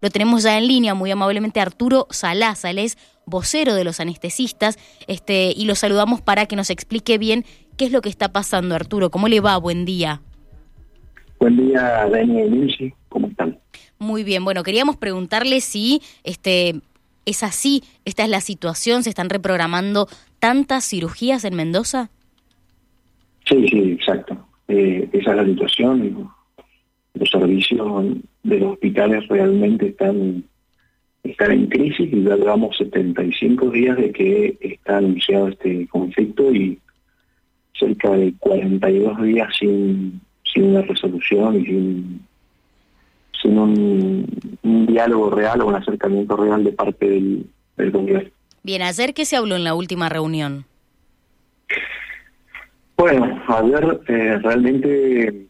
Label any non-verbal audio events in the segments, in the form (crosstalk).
Lo tenemos ya en línea, muy amablemente, Arturo Salaza, él es vocero de los anestesistas, este, y lo saludamos para que nos explique bien qué es lo que está pasando, Arturo. ¿Cómo le va? Buen día. Buen día, Daniel y ¿cómo están? Muy bien, bueno, queríamos preguntarle si este, es así, esta es la situación, se están reprogramando tantas cirugías en Mendoza. Sí, sí, exacto. Eh, esa es la situación. Los servicios de los hospitales realmente están, están en crisis y ya llevamos 75 días de que está anunciado este conflicto y cerca de 42 días sin, sin una resolución y sin, sin un, diálogo real o un acercamiento real de parte del, del gobierno. Bien, ayer qué se habló en la última reunión. Bueno, ayer eh, realmente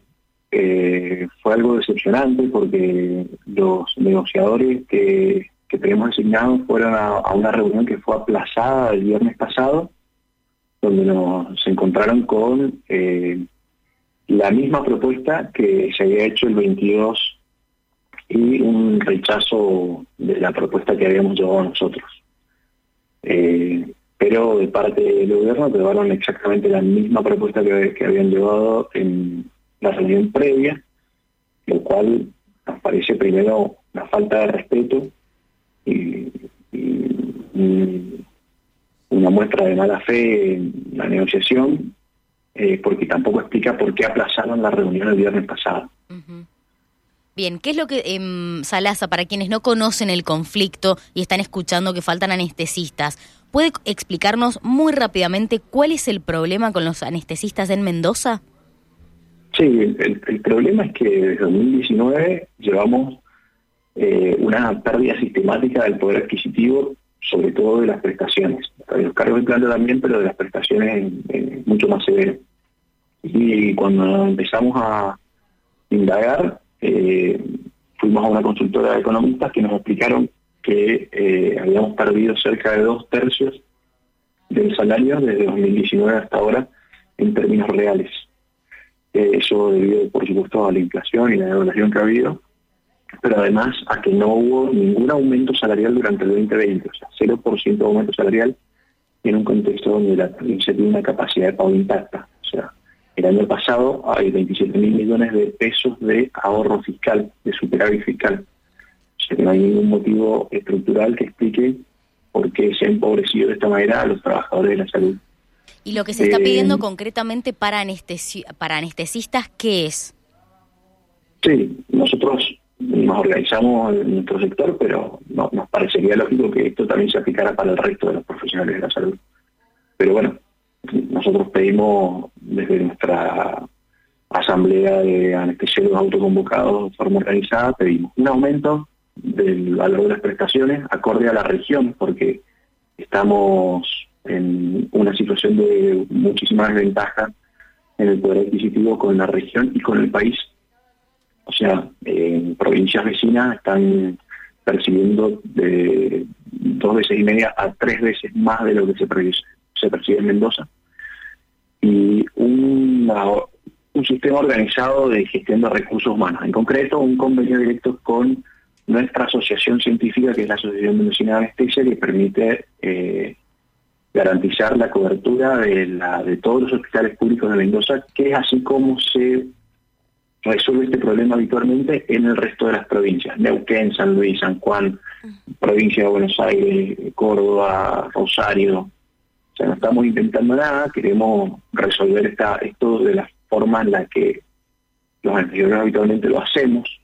eh, fue algo decepcionante porque los negociadores que, que tenemos asignados fueron a, una reunión que fue aplazada el viernes pasado, donde nos encontraron con eh, la misma propuesta que se había hecho el 22 y un rechazo de la propuesta que habíamos llevado nosotros. Eh, pero de parte del gobierno llevaron exactamente la misma propuesta que habían llevado en la reunión previa, lo cual nos parece primero una falta de respeto y, una muestra de mala fe en la negociación, eh, porque tampoco explica por qué aplazaron la reunión el viernes pasado. Bien, ¿qué es lo que, eh, Salaza, para quienes no conocen el conflicto y están escuchando que faltan anestesistas, ¿puede explicarnos muy rápidamente cuál es el problema con los anestesistas en Mendoza? Sí, el, problema es que desde 2019 llevamos eh, una pérdida sistemática del poder adquisitivo, sobre todo de las prestaciones. Los cargos de planta también, pero de las prestaciones mucho más severo. Y cuando empezamos a indagar, eh, fuimos a una consultora de economistas que nos explicaron que eh, habíamos perdido cerca de dos tercios del salario desde 2019 hasta ahora en términos reales. Eh, eso debido, por supuesto, a la inflación y la devaluación que ha habido, pero además a que no hubo ningún aumento salarial durante el 2020, o sea, 0% de aumento salarial en un contexto donde la provincia tiene una capacidad de pago intacta. O sea, el año pasado hay 27 mil millones de pesos de ahorro fiscal, de superávit fiscal. O sea, que no hay ningún motivo estructural que explique por qué se ha empobrecido de esta manera a los trabajadores de la salud. Y lo que se está pidiendo eh, concretamente para, para anestesistas, ¿qué es? Sí, nosotros nos organizamos en nuestro sector, pero no, nos parecería lógico que esto también se aplicara para el resto de los profesionales de la salud. Pero bueno, nosotros pedimos desde nuestra asamblea de anestesiólogos autoconvocados de forma organizada, pedimos un aumento del valor de las prestaciones acorde a la región, porque estamos en una situación de muchísima desventaja en el poder adquisitivo con la región y con el país. O sea, en provincias vecinas están percibiendo de dos veces y media a tres veces más de lo que se, percibe en Mendoza. Y un sistema organizado de gestión de recursos humanos. En concreto, un convenio directo con nuestra asociación científica, que es la Asociación Mendocina de Anestesia, que permite eh, garantizar la cobertura de, la, de todos los hospitales públicos de Mendoza, que es así como se resuelve este problema habitualmente en el resto de las provincias, Neuquén, San Luis, San Juan, provincia de Buenos Aires, Córdoba, Rosario. O sea, no estamos intentando nada, queremos resolver esta, esto de la forma en la que los anteriores habitualmente lo hacemos,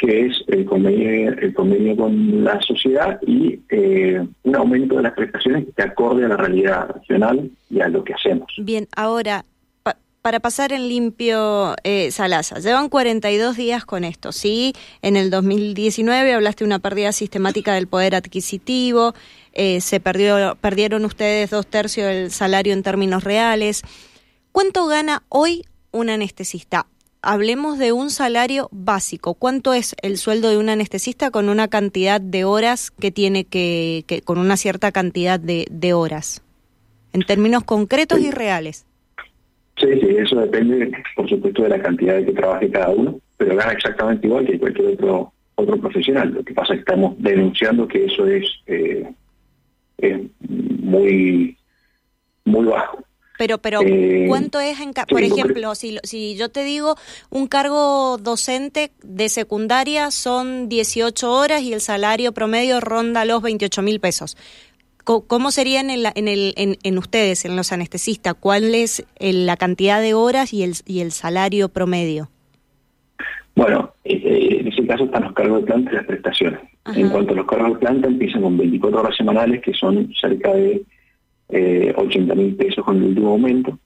que es el convenio, el convenio con la sociedad y eh, un aumento de las prestaciones que acorde a la realidad nacional y a lo que hacemos. Bien, ahora, para pasar en limpio, eh, Salasa, llevan 42 días con esto, ¿sí? En el 2019 hablaste de una pérdida sistemática del poder adquisitivo, eh, se perdió, perdieron ustedes dos tercios del salario en términos reales. ¿Cuánto gana hoy un anestesista? Hablemos de un salario básico. ¿Cuánto es el sueldo de un anestesista con una cantidad de horas que tiene que, con una cierta cantidad de, de, horas? En términos concretos y reales. Sí, sí, eso depende, por supuesto, de la cantidad de que trabaje cada uno, pero gana exactamente igual que cualquier otro otro profesional. Lo que pasa es que estamos denunciando que eso es, eh, muy, muy bajo. Pero, pero eh, ¿cuánto es en, por ejemplo, si, si yo te digo un cargo docente de secundaria son 18 horas y el salario promedio ronda los 28 mil pesos? ¿Cómo serían en, en, el, en, ustedes, en los anestesistas? ¿Cuál es la cantidad de horas y el, y el salario promedio? Bueno, eh, en ese caso están los cargos de planta y las prestaciones. En cuanto a los cargos de planta, empiezan con 24 horas semanales, que son cerca de eh, 80 mil pesos con el último aumento.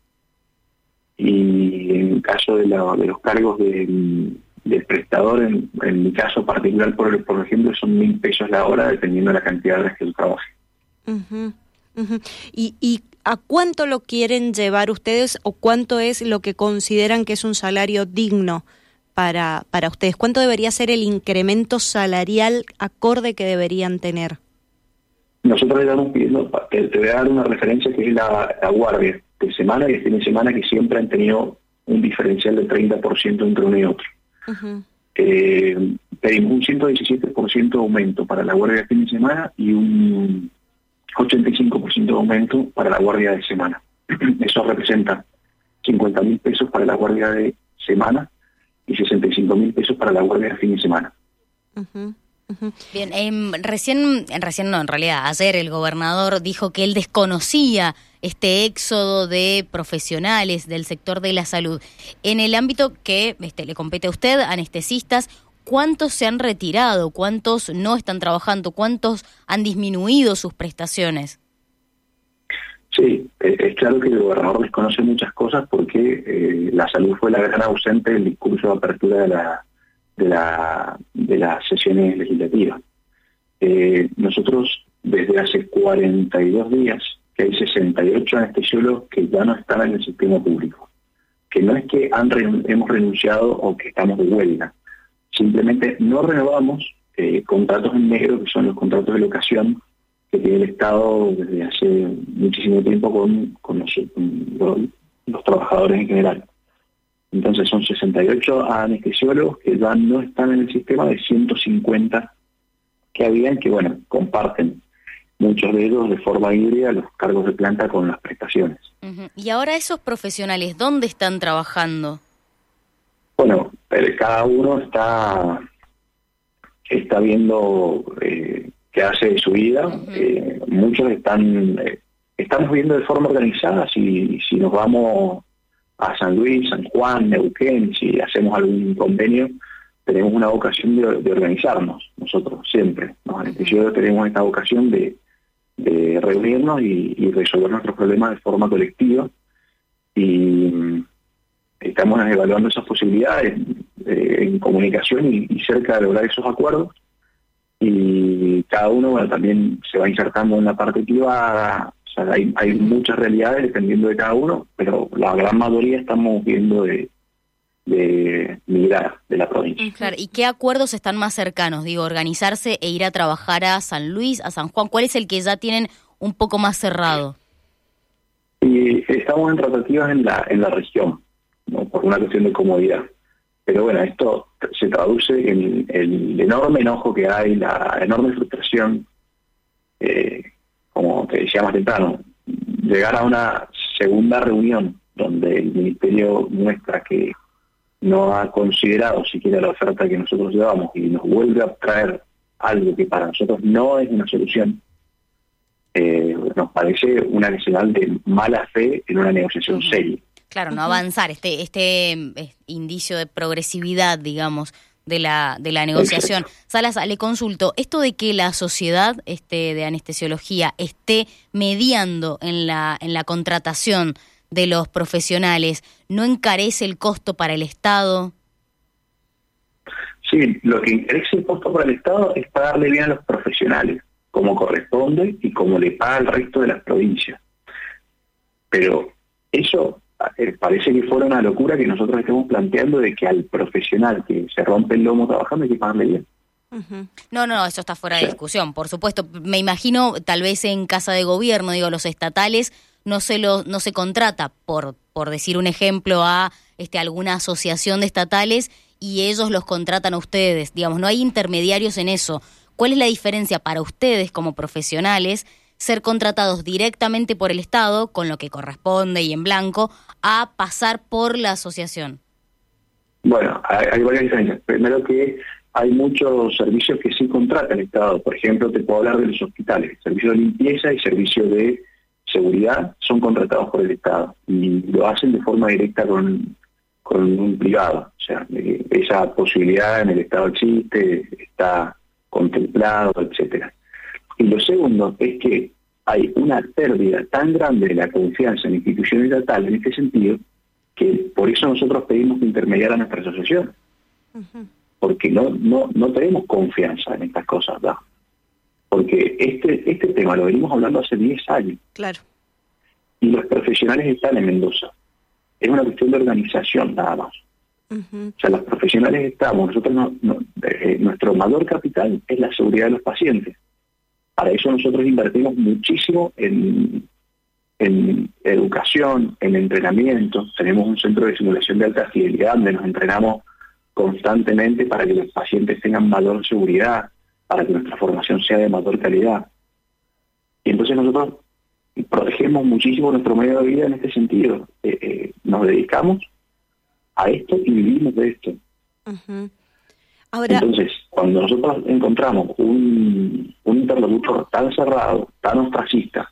Y en caso de, de los cargos de, del prestador, en, mi caso particular, por, ejemplo, son mil pesos la hora, dependiendo de la cantidad de horas que yo trabaje. ¿Y, ¿Y a cuánto lo quieren llevar ustedes o cuánto es lo que consideran que es un salario digno para, para ustedes? ¿Cuánto debería ser el incremento salarial acorde que deberían tener? Nosotros le damos pidiendo, te, voy a dar una referencia que es la, guardia de semana y de fin de semana que siempre han tenido un diferencial del 30% entre uno y otro. eh, pedimos un 117% de aumento para la guardia de fin de semana y un 85% de aumento para la guardia de semana. (clears throat) Eso representa 50 mil pesos para la guardia de semana y 65 mil pesos para la guardia de fin de semana. Bien, em, recién, recién no, en realidad, ayer el gobernador dijo que él desconocía este éxodo de profesionales del sector de la salud. En el ámbito que este, le compete a usted, anestesistas, ¿cuántos se han retirado? ¿Cuántos no están trabajando? ¿Cuántos han disminuido sus prestaciones? Sí, es claro que el gobernador desconoce muchas cosas porque eh, la salud fue la gran ausente del discurso de apertura de la de, la, de las sesiones legislativas. Eh, nosotros desde hace 42 días que hay 68 anestesiólogos que ya no están en el sistema público, que no es que han hemos renunciado o que estamos de huelga, simplemente no renovamos eh, contratos en negro, que son los contratos de locación que tiene el Estado desde hace muchísimo tiempo con, con los trabajadores en general. Entonces son 68 anestesiólogos que ya no están en el sistema de 150 que habían, que bueno, comparten muchos de ellos de forma híbrida los cargos de planta con las prestaciones. Y ahora esos profesionales, ¿dónde están trabajando? Bueno, cada uno está, está viendo eh, qué hace de su vida. Eh, muchos están, eh, estamos viendo de forma organizada si, si nos vamos a San Luis, San Juan, Neuquén, si hacemos algún convenio, tenemos una vocación de, organizarnos, nosotros siempre. Los anestesiólogos tenemos esta vocación de, reunirnos y, resolver nuestros problemas de forma colectiva. Y mm, estamos evaluando esas posibilidades eh, en comunicación y, cerca de lograr esos acuerdos. Y cada uno también se va insertando en la parte privada, hay, muchas realidades dependiendo de cada uno, pero la gran mayoría estamos viendo de, de migrar de la provincia. Claro, ¿y qué acuerdos están más cercanos? Digo, organizarse e ir a trabajar a San Luis, a San Juan. ¿Cuál es el que ya tienen un poco más cerrado? Y estamos en tratativas en la, en la región, ¿no? por una cuestión de comodidad. Pero bueno, esto se traduce en el enorme enojo que hay, la enorme frustración eh, como decía más temprano, llegar a una segunda reunión donde el Ministerio muestra que no ha considerado siquiera la oferta que nosotros llevamos y nos vuelve a traer algo que para nosotros no es una solución, eh, nos parece una señal de mala fe en una negociación seria. Claro, no avanzar, este, este eh, indicio de progresividad, digamos, de la, de la negociación. Salas, le consulto, esto de que la sociedad este, de anestesiología esté mediando en la, en la contratación de los profesionales, ¿no encarece el costo para el Estado? Sí, lo que encarece el costo para el Estado es pagarle bien a los profesionales, como corresponde y como le paga el resto de las provincias. Pero eso parece que fuera una locura que nosotros estemos planteando de que al profesional que se rompe el lomo trabajando hay que pagarle bien. No, no, eso está fuera de discusión, por supuesto. Me imagino, tal vez en casa de gobierno, digo, los estatales no se lo, no se contrata por, por decir un ejemplo a este alguna asociación de estatales y ellos los contratan a ustedes. Digamos, no hay intermediarios en eso. ¿Cuál es la diferencia para ustedes como profesionales ser contratados directamente por el Estado, con lo que corresponde y en blanco, a pasar por la asociación? Bueno, hay, varias diferencias. Primero que hay muchos servicios que sí contrata el Estado. Por ejemplo, te puedo hablar de los hospitales. Servicio de limpieza y servicio de seguridad son contratados por el Estado y lo hacen de forma directa con, con un privado. O sea, eh, esa posibilidad en el Estado existe, está contemplado, etcétera. Y lo segundo es que hay una pérdida tan grande de la confianza en instituciones estatales en este sentido que por eso nosotros pedimos intermediar a nuestra asociación. Porque no, no, no tenemos confianza en estas cosas, ¿verdad? Porque este, este tema lo venimos hablando hace 10 años. Claro. Y los profesionales están en Mendoza. Es una cuestión de organización nada más. O sea, los profesionales estamos, nosotros no, eh, nuestro mayor capital es la seguridad de los pacientes. Para eso nosotros invertimos muchísimo en, en educación, en entrenamiento. Tenemos un centro de simulación de alta fidelidad donde nos entrenamos constantemente para que los pacientes tengan mayor seguridad, para que nuestra formación sea de mayor calidad. Y entonces nosotros protegemos muchísimo nuestro medio de vida en este sentido. Eh, eh, nos dedicamos a esto y vivimos de esto. Entonces, cuando nosotros encontramos un, un interlocutor tan cerrado, tan ostracista,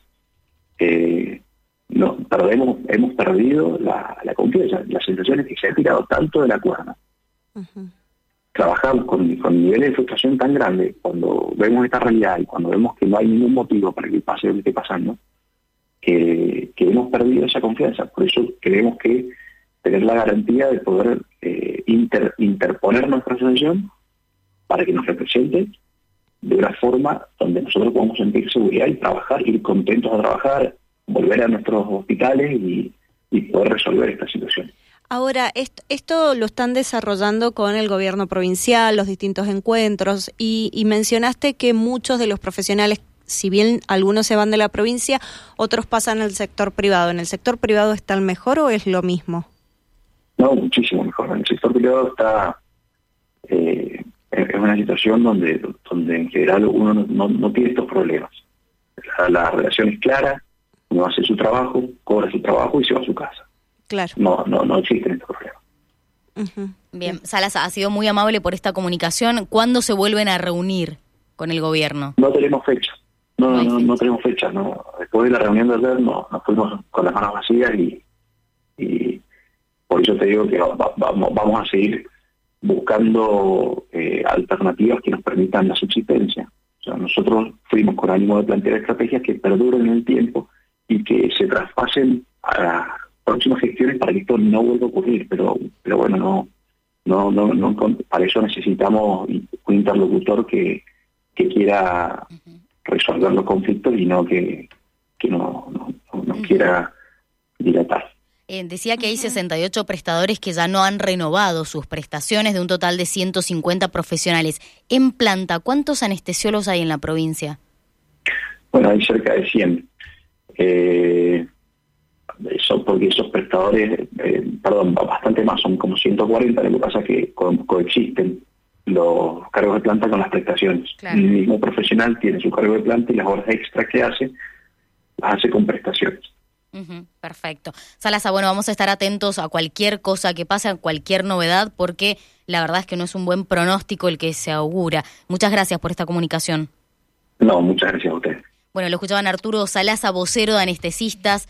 eh, no, perdemos, hemos perdido la, confianza. La sensación es que se ha tirado tanto de la cuerda. Trabajamos con, con niveles de frustración tan grandes cuando vemos esta realidad y cuando vemos que no hay ningún motivo para que pase lo que esté pasando, que, que hemos perdido esa confianza. Por eso creemos que tener la garantía de poder eh, interponer nuestra asociación para que nos represente de una forma donde nosotros podamos sentir seguridad y trabajar, ir contentos a trabajar, volver a nuestros hospitales y, poder resolver esta situación. Ahora, esto, lo están desarrollando con el gobierno provincial, los distintos encuentros, y, y, mencionaste que muchos de los profesionales, si bien algunos se van de la provincia, otros pasan al sector privado. ¿En el sector privado está el mejor o es lo mismo? No, muchísimo mejor. En el sector privado está eh, es una situación donde donde en general uno no, tiene estos problemas. La, relación es clara, uno hace su trabajo, cobra su trabajo y se va a su casa. Claro. No, no, no existen estos problemas. Bien, Salas ha sido muy amable por esta comunicación. ¿Cuándo se vuelven a reunir con el gobierno? No tenemos fecha. No, no, no, tenemos fecha. No. Después de la reunión de ayer no, nos fuimos con las manos vacías y, y por eso te digo que vamos a seguir buscando eh, alternativas que nos permitan la subsistencia. O sea, nosotros fuimos con ánimo de plantear estrategias que perduren en el tiempo y que se traspasen a las próximas gestiones para que esto no vuelva a ocurrir. Pero, pero bueno, no, no, no, no para eso necesitamos un interlocutor que, que quiera resolver los conflictos y no que, que no, no, no quiera dilatar. Eh, decía que hay 68 prestadores que ya no han renovado sus prestaciones de un total de 150 profesionales. En planta, ¿cuántos anestesiólogos hay en la provincia? Bueno, hay cerca de 100. Eh, eso porque esos prestadores, eh, perdón, bastante más, son como 140, lo que pasa es que coexisten los cargos de planta con las prestaciones. El mismo profesional tiene su cargo de planta y las horas extra que hace las hace con prestaciones perfecto. Salasa, bueno, vamos a estar atentos a cualquier cosa que pase, a cualquier novedad, porque la verdad es que no es un buen pronóstico el que se augura. Muchas gracias por esta comunicación. No, muchas gracias a usted. Bueno, lo escuchaban Arturo Salasa, vocero de anestesistas.